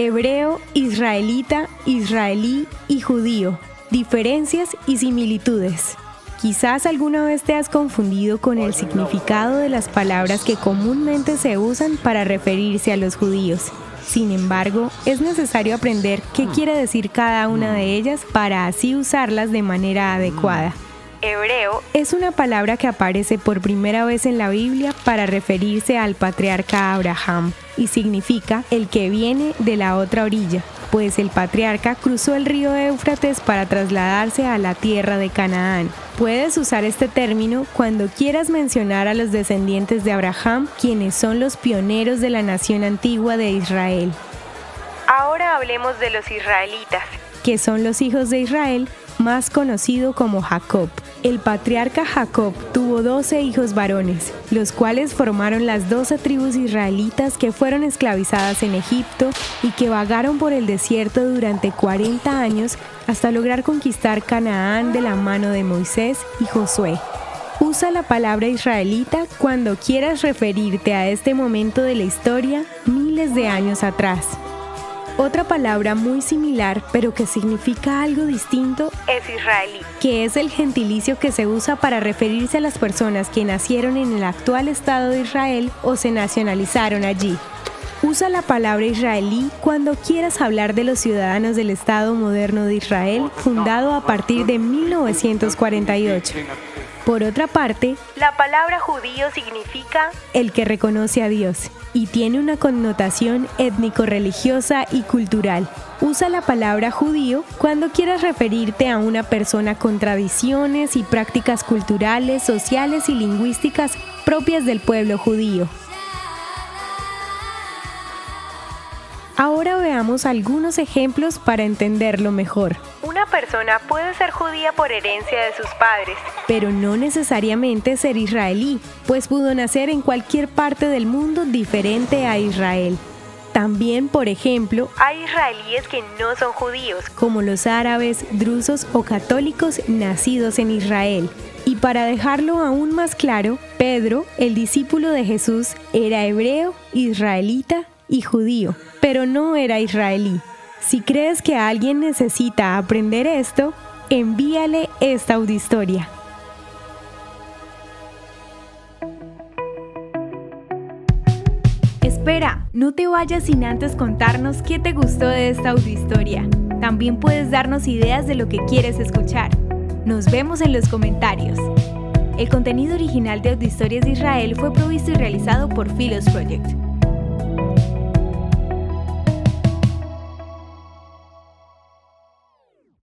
Hebreo, israelita, israelí y judío. Diferencias y similitudes. Quizás alguna vez te has confundido con el significado de las palabras que comúnmente se usan para referirse a los judíos. Sin embargo, es necesario aprender qué quiere decir cada una de ellas para así usarlas de manera adecuada. Hebreo es una palabra que aparece por primera vez en la Biblia para referirse al patriarca Abraham y significa el que viene de la otra orilla, pues el patriarca cruzó el río Éufrates para trasladarse a la tierra de Canaán. Puedes usar este término cuando quieras mencionar a los descendientes de Abraham, quienes son los pioneros de la nación antigua de Israel. Ahora hablemos de los israelitas, que son los hijos de Israel más conocido como Jacob. El patriarca Jacob tuvo 12 hijos varones, los cuales formaron las 12 tribus israelitas que fueron esclavizadas en Egipto y que vagaron por el desierto durante 40 años hasta lograr conquistar Canaán de la mano de Moisés y Josué. Usa la palabra israelita cuando quieras referirte a este momento de la historia miles de años atrás. Otra palabra muy similar, pero que significa algo distinto, es israelí, que es el gentilicio que se usa para referirse a las personas que nacieron en el actual Estado de Israel o se nacionalizaron allí. Usa la palabra israelí cuando quieras hablar de los ciudadanos del Estado moderno de Israel, fundado a partir de 1948. Por otra parte, la palabra judío significa el que reconoce a Dios y tiene una connotación étnico-religiosa y cultural. Usa la palabra judío cuando quieras referirte a una persona con tradiciones y prácticas culturales, sociales y lingüísticas propias del pueblo judío. Ahora veamos algunos ejemplos para entenderlo mejor. Una persona puede ser judía por herencia de sus padres, pero no necesariamente ser israelí, pues pudo nacer en cualquier parte del mundo diferente a Israel. También, por ejemplo, hay israelíes que no son judíos, como los árabes, drusos o católicos nacidos en Israel. Y para dejarlo aún más claro, Pedro, el discípulo de Jesús, era hebreo, israelita y judío, pero no era israelí. Si crees que alguien necesita aprender esto, envíale esta audiohistoria. Espera, no te vayas sin antes contarnos qué te gustó de esta audiohistoria. También puedes darnos ideas de lo que quieres escuchar. Nos vemos en los comentarios. El contenido original de Audiohistorias de Israel fue provisto y realizado por Philos Project.